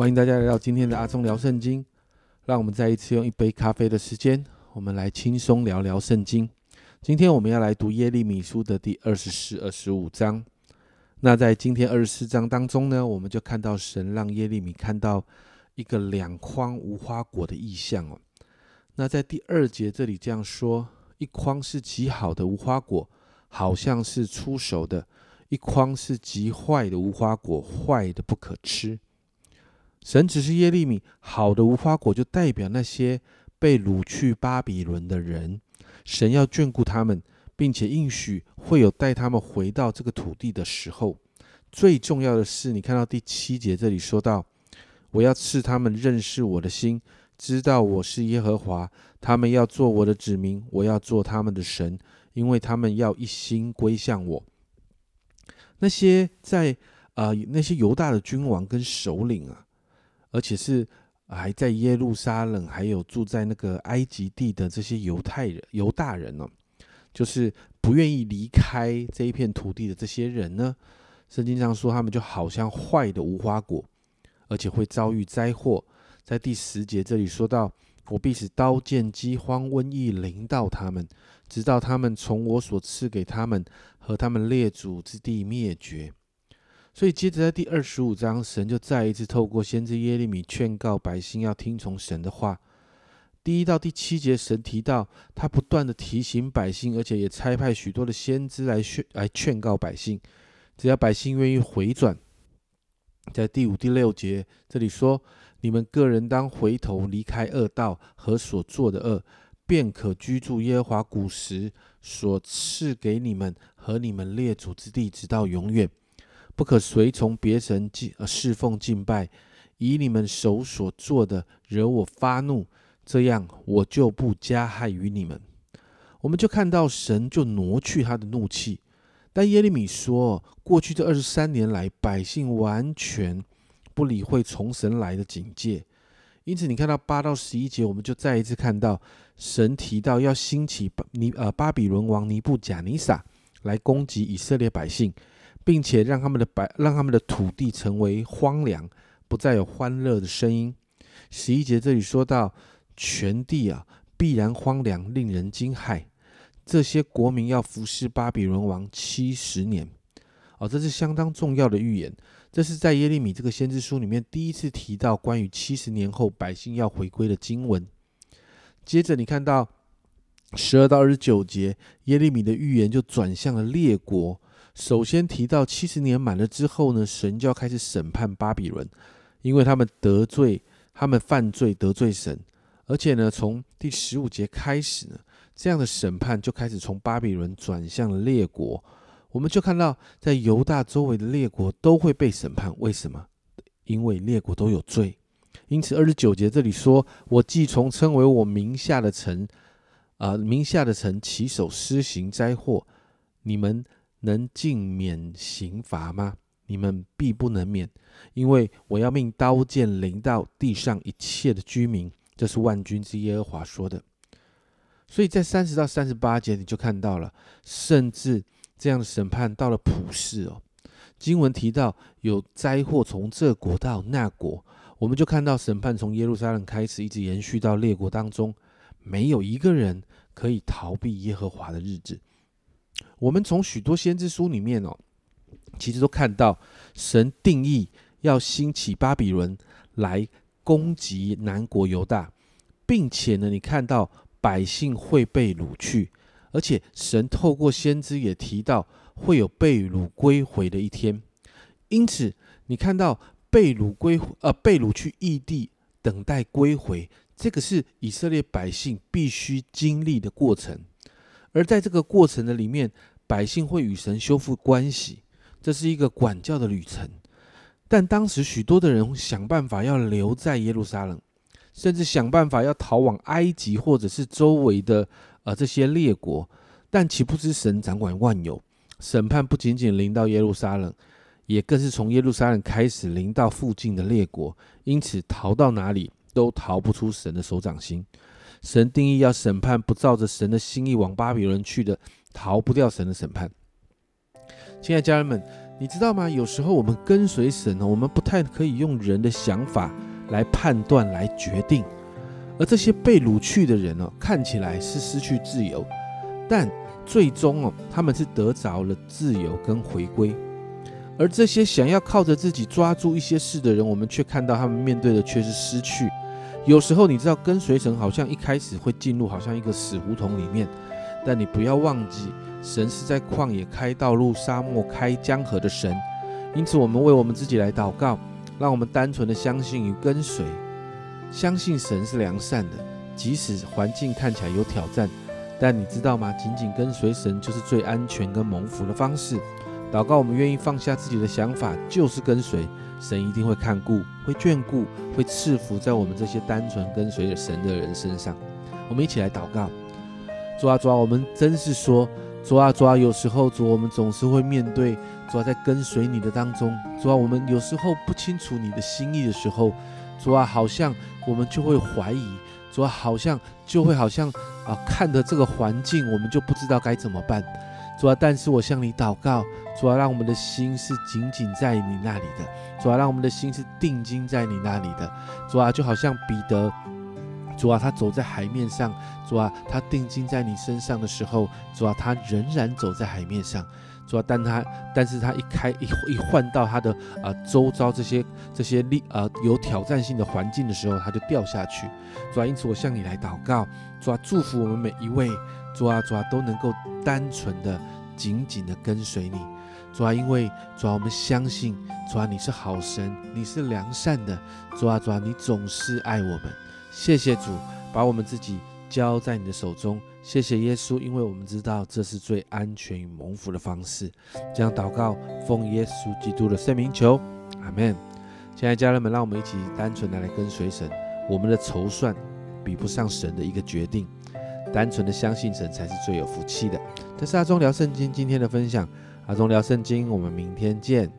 欢迎大家来到今天的阿忠聊圣经。让我们再一次用一杯咖啡的时间，我们来轻松聊聊圣经。今天我们要来读耶利米书的第二十四、二十五章。那在今天二十四章当中呢，我们就看到神让耶利米看到一个两筐无花果的意象哦。那在第二节这里这样说：一筐是极好的无花果，好像是出熟的；一筐是极坏的无花果，坏的不可吃。神只是耶利米，好的无花果就代表那些被掳去巴比伦的人，神要眷顾他们，并且应许会有带他们回到这个土地的时候。最重要的是，你看到第七节这里说到，我要赐他们认识我的心，知道我是耶和华，他们要做我的子民，我要做他们的神，因为他们要一心归向我。那些在啊那些犹大的君王跟首领啊。而且是还在耶路撒冷，还有住在那个埃及地的这些犹太人、犹大人呢，就是不愿意离开这一片土地的这些人呢。圣经上说，他们就好像坏的无花果，而且会遭遇灾祸。在第十节这里说到：“我必使刀剑、饥荒、瘟疫临到他们，直到他们从我所赐给他们和他们列祖之地灭绝。”所以，接着在第二十五章，神就再一次透过先知耶利米劝告百姓要听从神的话。第一到第七节，神提到他不断的提醒百姓，而且也差派许多的先知来劝来劝告百姓，只要百姓愿意回转。在第五、第六节这里说：“你们个人当回头，离开恶道和所做的恶，便可居住耶和华古时所赐给你们和你们列祖之地，直到永远。”不可随从别神敬侍奉敬拜，以你们手所做的惹我发怒，这样我就不加害于你们。我们就看到神就挪去他的怒气。但耶利米说，过去这二十三年来，百姓完全不理会从神来的警戒。因此，你看到八到十一节，我们就再一次看到神提到要兴起尼呃巴比伦王尼布贾尼撒来攻击以色列百姓。并且让他们的白让他们的土地成为荒凉，不再有欢乐的声音。十一节这里说到，全地啊必然荒凉，令人惊骇。这些国民要服侍巴比伦王七十年，哦，这是相当重要的预言。这是在耶利米这个先知书里面第一次提到关于七十年后百姓要回归的经文。接着你看到十二到二十九节，耶利米的预言就转向了列国。首先提到七十年满了之后呢，神就要开始审判巴比伦，因为他们得罪，他们犯罪得罪神，而且呢，从第十五节开始呢，这样的审判就开始从巴比伦转向了列国。我们就看到，在犹大周围的列国都会被审判，为什么？因为列国都有罪。因此二十九节这里说：“我既从称为我名下的城，啊，名下的城起手施行灾祸，你们。”能尽免刑罚吗？你们必不能免，因为我要命刀剑临到地上一切的居民。这是万军之耶和华说的。所以在三十到三十八节，你就看到了，甚至这样的审判到了普世哦。经文提到有灾祸从这国到那国，我们就看到审判从耶路撒冷开始，一直延续到列国当中，没有一个人可以逃避耶和华的日子。我们从许多先知书里面哦，其实都看到神定义要兴起巴比伦来攻击南国犹大，并且呢，你看到百姓会被掳去，而且神透过先知也提到会有被掳归回的一天。因此，你看到被掳归呃被掳去异地等待归回，这个是以色列百姓必须经历的过程。而在这个过程的里面，百姓会与神修复关系，这是一个管教的旅程。但当时许多的人想办法要留在耶路撒冷，甚至想办法要逃往埃及或者是周围的呃这些列国。但岂不知神掌管万有，审判不仅仅临到耶路撒冷，也更是从耶路撒冷开始临到附近的列国。因此，逃到哪里都逃不出神的手掌心。神定义要审判不照着神的心意往巴比伦去的，逃不掉神的审判。亲爱的家人们，你知道吗？有时候我们跟随神呢，我们不太可以用人的想法来判断、来决定。而这些被掳去的人呢，看起来是失去自由，但最终哦，他们是得着了自由跟回归。而这些想要靠着自己抓住一些事的人，我们却看到他们面对的却是失去。有时候你知道，跟随神好像一开始会进入好像一个死胡同里面，但你不要忘记，神是在旷野开道路、沙漠开江河的神。因此，我们为我们自己来祷告，让我们单纯的相信与跟随。相信神是良善的，即使环境看起来有挑战，但你知道吗？紧紧跟随神就是最安全跟蒙福的方式。祷告，我们愿意放下自己的想法，就是跟随神，一定会看顾、会眷顾、会赐福在我们这些单纯跟随着神的人身上。我们一起来祷告：主啊，主啊，我们真是说，主啊，主啊，有时候主，我们总是会面对主啊，在跟随你的当中，主啊，我们有时候不清楚你的心意的时候。主啊，好像我们就会怀疑；主啊，好像就会好像啊，看着这个环境，我们就不知道该怎么办。主啊，但是我向你祷告，主啊，让我们的心是紧紧在你那里的；主啊，让我们的心是定睛在你那里的。主啊，就好像彼得，主啊，他走在海面上；主啊，他定睛在你身上的时候，主啊，他仍然走在海面上。主啊，但他，但是他一开一一换到他的啊周遭这些这些力啊有挑战性的环境的时候，他就掉下去。主啊，因此我向你来祷告，主啊，祝福我们每一位，主啊，主啊都能够单纯的、紧紧的跟随你。主啊，因为主啊，我们相信，主啊，你是好神，你是良善的。主啊，主啊，你总是爱我们。谢谢主，把我们自己交在你的手中。谢谢耶稣，因为我们知道这是最安全与蒙福的方式。这样祷告，奉耶稣基督的圣名求，阿门。亲爱的家人们，让我们一起单纯的来跟随神。我们的筹算比不上神的一个决定，单纯的相信神才是最有福气的。这是阿忠聊圣经今天的分享，阿忠聊圣经，我们明天见。